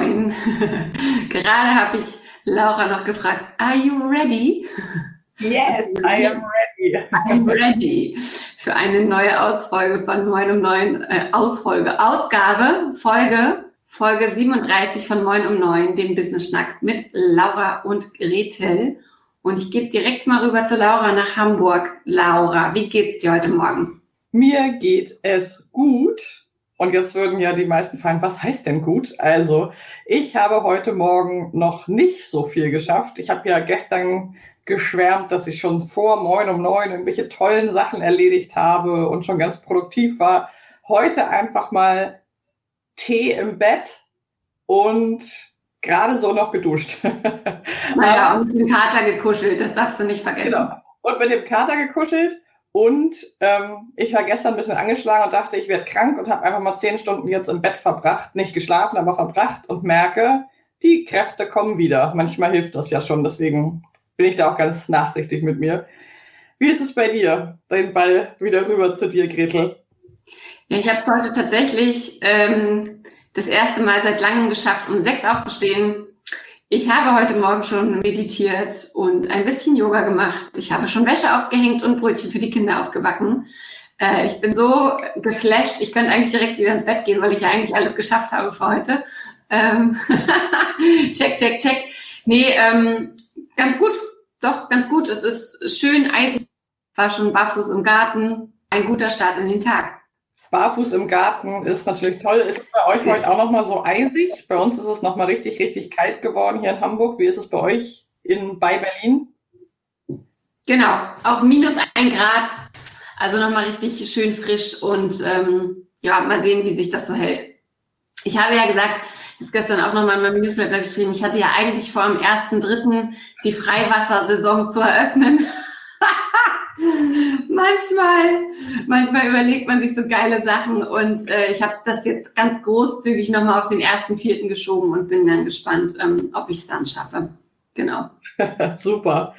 Neun. Gerade habe ich Laura noch gefragt, are you ready? Yes, I am ready. I'm ready für eine neue Ausfolge von Moin um neun, äh, Ausfolge, Ausgabe, Folge Folge 37 von Moin um 9, dem Business Schnack mit Laura und Gretel. Und ich gebe direkt mal rüber zu Laura nach Hamburg. Laura, wie geht's dir heute Morgen? Mir geht es gut. Und jetzt würden ja die meisten fragen, was heißt denn gut? Also, ich habe heute Morgen noch nicht so viel geschafft. Ich habe ja gestern geschwärmt, dass ich schon vor Moin um 9 irgendwelche tollen Sachen erledigt habe und schon ganz produktiv war. Heute einfach mal Tee im Bett und gerade so noch geduscht. Naja, und mit dem Kater gekuschelt, das darfst du nicht vergessen. Genau. Und mit dem Kater gekuschelt. Und ähm, ich war gestern ein bisschen angeschlagen und dachte, ich werde krank und habe einfach mal zehn Stunden jetzt im Bett verbracht. Nicht geschlafen, aber verbracht und merke, die Kräfte kommen wieder. Manchmal hilft das ja schon, deswegen bin ich da auch ganz nachsichtig mit mir. Wie ist es bei dir? Den Ball wieder rüber zu dir, Gretel. Ja, ich habe es heute tatsächlich ähm, das erste Mal seit langem geschafft, um sechs aufzustehen. Ich habe heute Morgen schon meditiert und ein bisschen Yoga gemacht. Ich habe schon Wäsche aufgehängt und Brötchen für die Kinder aufgebacken. Äh, ich bin so geflasht, ich könnte eigentlich direkt wieder ins Bett gehen, weil ich ja eigentlich alles geschafft habe für heute. Ähm check, check, check. Nee, ähm, ganz gut. Doch, ganz gut. Es ist schön eisig. War schon barfuß im Garten. Ein guter Start in den Tag. Barfuß im Garten ist natürlich toll. Ist es bei euch heute auch nochmal so eisig? Bei uns ist es nochmal richtig, richtig kalt geworden hier in Hamburg. Wie ist es bei euch in, bei Berlin? Genau, auch minus ein Grad. Also nochmal richtig schön frisch und ähm, ja, mal sehen, wie sich das so hält. Ich habe ja gesagt, das gestern auch nochmal in meinem Newsletter geschrieben, ich hatte ja eigentlich vor, am 1.3. die Freiwassersaison zu eröffnen. Manchmal, manchmal überlegt man sich so geile Sachen und äh, ich habe das jetzt ganz großzügig nochmal auf den ersten Vierten geschoben und bin dann gespannt, ähm, ob ich es dann schaffe. Genau. Super.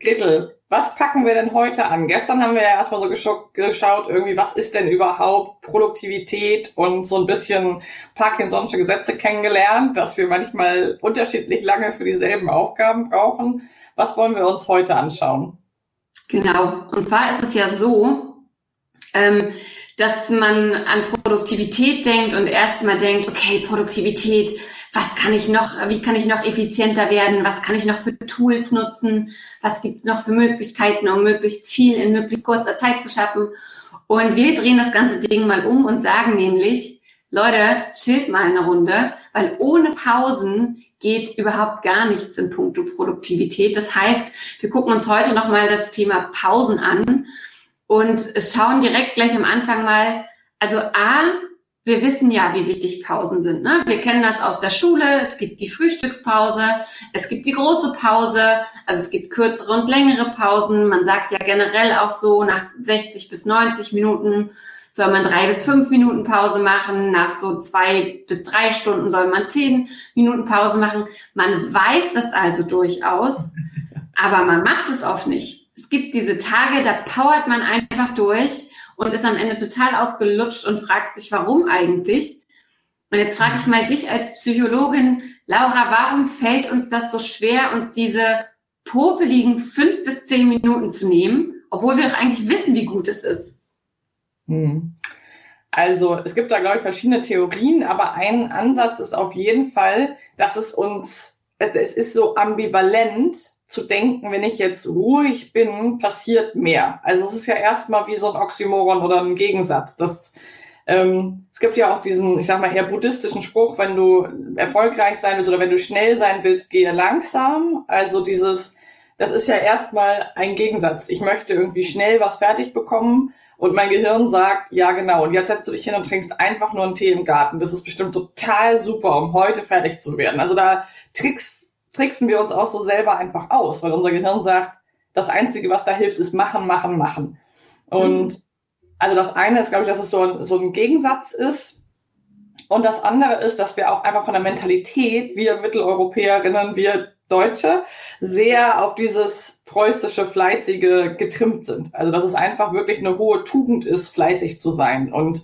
Gretel, was packen wir denn heute an? Gestern haben wir ja erstmal so geschaut, irgendwie, was ist denn überhaupt Produktivität und so ein bisschen Parkinson'sche Gesetze kennengelernt, dass wir manchmal unterschiedlich lange für dieselben Aufgaben brauchen. Was wollen wir uns heute anschauen? Genau. Und zwar ist es ja so, ähm, dass man an Produktivität denkt und erstmal denkt, okay, Produktivität, was kann ich noch, wie kann ich noch effizienter werden, was kann ich noch für Tools nutzen, was gibt es noch für Möglichkeiten, um möglichst viel in möglichst kurzer Zeit zu schaffen. Und wir drehen das ganze Ding mal um und sagen nämlich, Leute, chillt mal eine Runde, weil ohne Pausen geht überhaupt gar nichts in puncto Produktivität. Das heißt, wir gucken uns heute nochmal das Thema Pausen an und schauen direkt gleich am Anfang mal, also A, wir wissen ja, wie wichtig Pausen sind. Ne? Wir kennen das aus der Schule. Es gibt die Frühstückspause, es gibt die große Pause, also es gibt kürzere und längere Pausen. Man sagt ja generell auch so, nach 60 bis 90 Minuten soll man drei bis fünf Minuten Pause machen. Nach so zwei bis drei Stunden soll man zehn Minuten Pause machen. Man weiß das also durchaus, aber man macht es oft nicht. Es gibt diese Tage, da powert man einfach durch und ist am Ende total ausgelutscht und fragt sich, warum eigentlich? Und jetzt frage ich mal dich als Psychologin, Laura, warum fällt uns das so schwer, uns diese popeligen fünf bis zehn Minuten zu nehmen, obwohl wir doch eigentlich wissen, wie gut es ist? Hm. Also es gibt da, glaube ich, verschiedene Theorien, aber ein Ansatz ist auf jeden Fall, dass es uns es ist so ambivalent zu denken, wenn ich jetzt ruhig bin, passiert mehr. Also es ist ja erstmal wie so ein Oxymoron oder ein Gegensatz. Das, ähm, es gibt ja auch diesen, ich sag mal, eher buddhistischen Spruch, wenn du erfolgreich sein willst oder wenn du schnell sein willst, gehe langsam. Also dieses, das ist ja erstmal ein Gegensatz. Ich möchte irgendwie schnell was fertig bekommen und mein Gehirn sagt, ja genau, und jetzt setzt du dich hin und trinkst einfach nur einen Tee im Garten. Das ist bestimmt total super, um heute fertig zu werden. Also da tricks, tricksen wir uns auch so selber einfach aus, weil unser Gehirn sagt, das Einzige, was da hilft, ist machen, machen, machen. Und mhm. also das eine ist, glaube ich, dass es so ein, so ein Gegensatz ist. Und das andere ist, dass wir auch einfach von der Mentalität, wir Mitteleuropäerinnen, wir Deutsche, sehr auf dieses preußische, fleißige getrimmt sind. Also dass es einfach wirklich eine hohe Tugend ist, fleißig zu sein. Und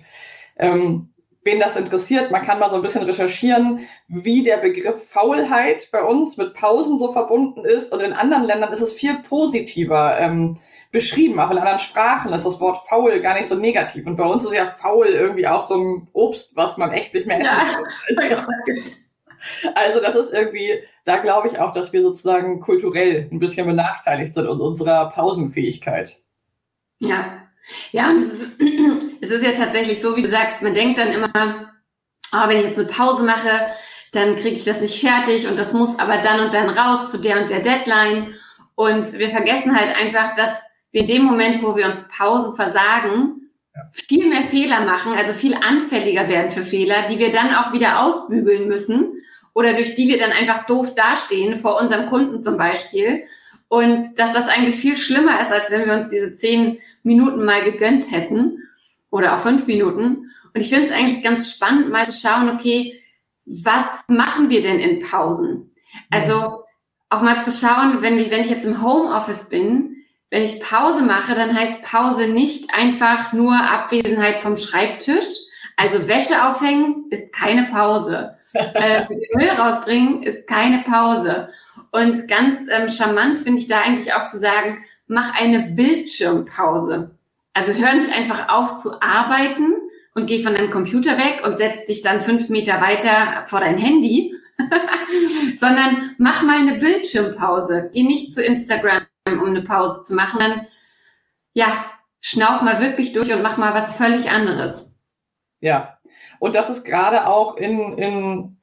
ähm, wen das interessiert, man kann mal so ein bisschen recherchieren, wie der Begriff Faulheit bei uns mit Pausen so verbunden ist. Und in anderen Ländern ist es viel positiver ähm, beschrieben. Auch in anderen Sprachen ist das Wort faul gar nicht so negativ. Und bei uns ist ja faul irgendwie auch so ein Obst, was man echt nicht mehr essen kann. Also, das ist irgendwie, da glaube ich auch, dass wir sozusagen kulturell ein bisschen benachteiligt sind und unserer Pausenfähigkeit. Ja, ja, und es ist, es ist ja tatsächlich so, wie du sagst, man denkt dann immer, oh, wenn ich jetzt eine Pause mache, dann kriege ich das nicht fertig und das muss aber dann und dann raus zu der und der Deadline. Und wir vergessen halt einfach, dass wir in dem Moment, wo wir uns Pausen versagen, ja. viel mehr Fehler machen, also viel anfälliger werden für Fehler, die wir dann auch wieder ausbügeln müssen oder durch die wir dann einfach doof dastehen, vor unserem Kunden zum Beispiel. Und dass das eigentlich viel schlimmer ist, als wenn wir uns diese zehn Minuten mal gegönnt hätten oder auch fünf Minuten. Und ich finde es eigentlich ganz spannend, mal zu schauen, okay, was machen wir denn in Pausen? Also auch mal zu schauen, wenn ich, wenn ich jetzt im Homeoffice bin, wenn ich Pause mache, dann heißt Pause nicht einfach nur Abwesenheit vom Schreibtisch. Also Wäsche aufhängen ist keine Pause. Äh, Müll rausbringen ist keine Pause. Und ganz ähm, charmant finde ich da eigentlich auch zu sagen, mach eine Bildschirmpause. Also hör nicht einfach auf zu arbeiten und geh von deinem Computer weg und setz dich dann fünf Meter weiter vor dein Handy, sondern mach mal eine Bildschirmpause. Geh nicht zu Instagram, um eine Pause zu machen. Dann, ja, schnauf mal wirklich durch und mach mal was völlig anderes. Ja, und das ist gerade auch in, in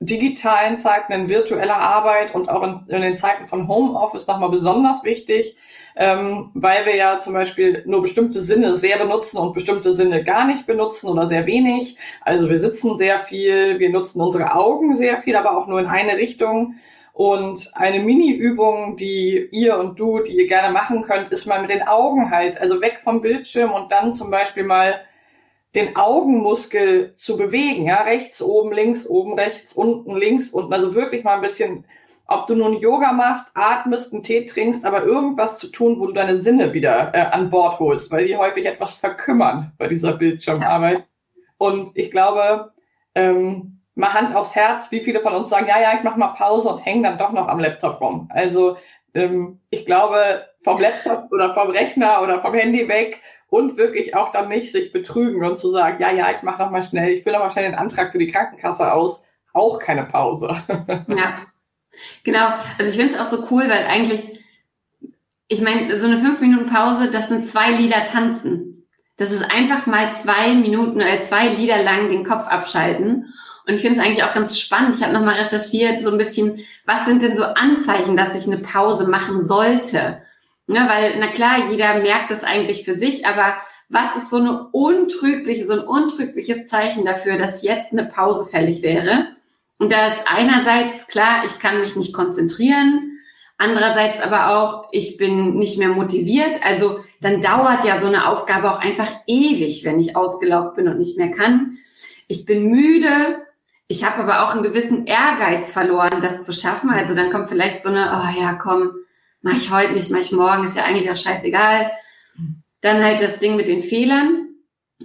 digitalen Zeiten, in virtueller Arbeit und auch in, in den Zeiten von Homeoffice nochmal besonders wichtig, ähm, weil wir ja zum Beispiel nur bestimmte Sinne sehr benutzen und bestimmte Sinne gar nicht benutzen oder sehr wenig. Also wir sitzen sehr viel, wir nutzen unsere Augen sehr viel, aber auch nur in eine Richtung. Und eine Mini-Übung, die ihr und du, die ihr gerne machen könnt, ist mal mit den Augen halt, also weg vom Bildschirm und dann zum Beispiel mal den Augenmuskel zu bewegen, ja, rechts, oben, links, oben, rechts, unten, links, unten, also wirklich mal ein bisschen, ob du nun Yoga machst, atmest, einen Tee trinkst, aber irgendwas zu tun, wo du deine Sinne wieder äh, an Bord holst, weil die häufig etwas verkümmern bei dieser Bildschirmarbeit. Und ich glaube, ähm, mal Hand aufs Herz, wie viele von uns sagen, ja, ja, ich mache mal Pause und hängen dann doch noch am Laptop rum. Also ähm, ich glaube, vom Laptop oder vom Rechner oder vom Handy weg und wirklich auch dann nicht sich betrügen und zu sagen, ja, ja, ich mache noch mal schnell, ich fülle noch mal schnell den Antrag für die Krankenkasse aus, auch keine Pause. ja, genau. Also ich finde es auch so cool, weil eigentlich, ich meine, so eine fünf Minuten Pause, das sind zwei Lieder tanzen. Das ist einfach mal zwei Minuten, äh, zwei Lieder lang den Kopf abschalten. Und ich finde es eigentlich auch ganz spannend. Ich habe nochmal recherchiert, so ein bisschen, was sind denn so Anzeichen, dass ich eine Pause machen sollte? Ne, weil, na klar, jeder merkt das eigentlich für sich, aber was ist so eine untrügliche, so ein untrügliches Zeichen dafür, dass jetzt eine Pause fällig wäre? Und da ist einerseits klar, ich kann mich nicht konzentrieren, andererseits aber auch, ich bin nicht mehr motiviert. Also dann dauert ja so eine Aufgabe auch einfach ewig, wenn ich ausgelaugt bin und nicht mehr kann. Ich bin müde. Ich habe aber auch einen gewissen Ehrgeiz verloren, das zu schaffen. Also dann kommt vielleicht so eine, oh ja, komm, mache ich heute nicht, mache ich morgen, ist ja eigentlich auch scheißegal. Dann halt das Ding mit den Fehlern.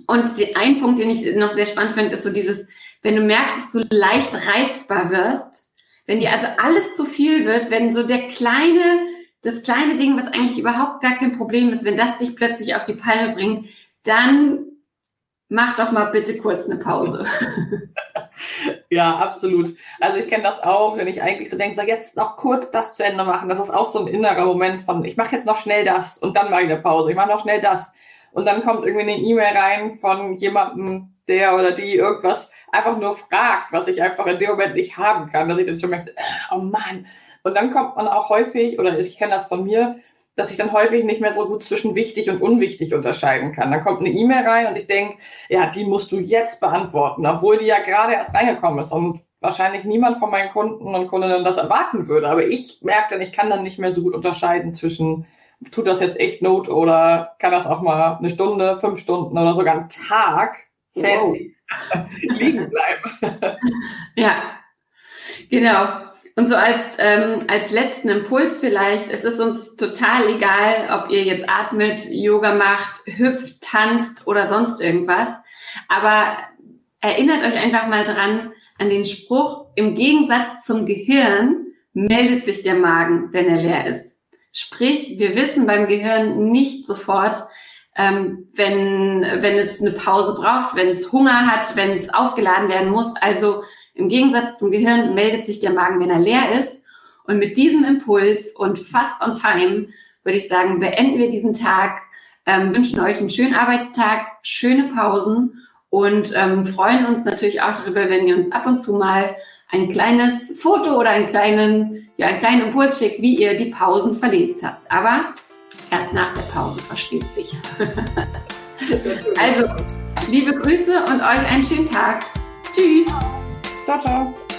Und die, ein Punkt, den ich noch sehr spannend finde, ist so dieses, wenn du merkst, dass du leicht reizbar wirst, wenn dir also alles zu viel wird, wenn so der kleine, das kleine Ding, was eigentlich überhaupt gar kein Problem ist, wenn das dich plötzlich auf die Palme bringt, dann mach doch mal bitte kurz eine Pause. Ja, absolut. Also ich kenne das auch, wenn ich eigentlich so denke, so jetzt noch kurz das zu Ende machen. Das ist auch so ein innerer Moment von, ich mache jetzt noch schnell das und dann mache ich eine Pause. Ich mache noch schnell das. Und dann kommt irgendwie eine E-Mail rein von jemandem, der oder die irgendwas einfach nur fragt, was ich einfach in dem Moment nicht haben kann. Dass ich dann schon merke, oh Mann. Und dann kommt man auch häufig, oder ich kenne das von mir, dass ich dann häufig nicht mehr so gut zwischen wichtig und unwichtig unterscheiden kann. Dann kommt eine E-Mail rein und ich denke, ja, die musst du jetzt beantworten, obwohl die ja gerade erst reingekommen ist und wahrscheinlich niemand von meinen Kunden und Kundinnen das erwarten würde. Aber ich merke dann, ich kann dann nicht mehr so gut unterscheiden zwischen, tut das jetzt echt Not oder kann das auch mal eine Stunde, fünf Stunden oder sogar einen Tag fancy wow. liegen bleiben. ja, genau. Und so als, ähm, als letzten Impuls vielleicht, es ist uns total egal, ob ihr jetzt atmet, Yoga macht, hüpft, tanzt oder sonst irgendwas. Aber erinnert euch einfach mal dran an den Spruch, im Gegensatz zum Gehirn meldet sich der Magen, wenn er leer ist. Sprich, wir wissen beim Gehirn nicht sofort, ähm, wenn, wenn es eine Pause braucht, wenn es Hunger hat, wenn es aufgeladen werden muss. Also im Gegensatz zum Gehirn meldet sich der Magen, wenn er leer ist. Und mit diesem Impuls und fast on time würde ich sagen, beenden wir diesen Tag, ähm, wünschen euch einen schönen Arbeitstag, schöne Pausen und ähm, freuen uns natürlich auch darüber, wenn ihr uns ab und zu mal ein kleines Foto oder einen kleinen, ja, einen kleinen Impuls schickt, wie ihr die Pausen verlebt habt. Aber erst nach der Pause versteht sich. also, liebe Grüße und euch einen schönen Tag. Tschüss. Ciao, ciao.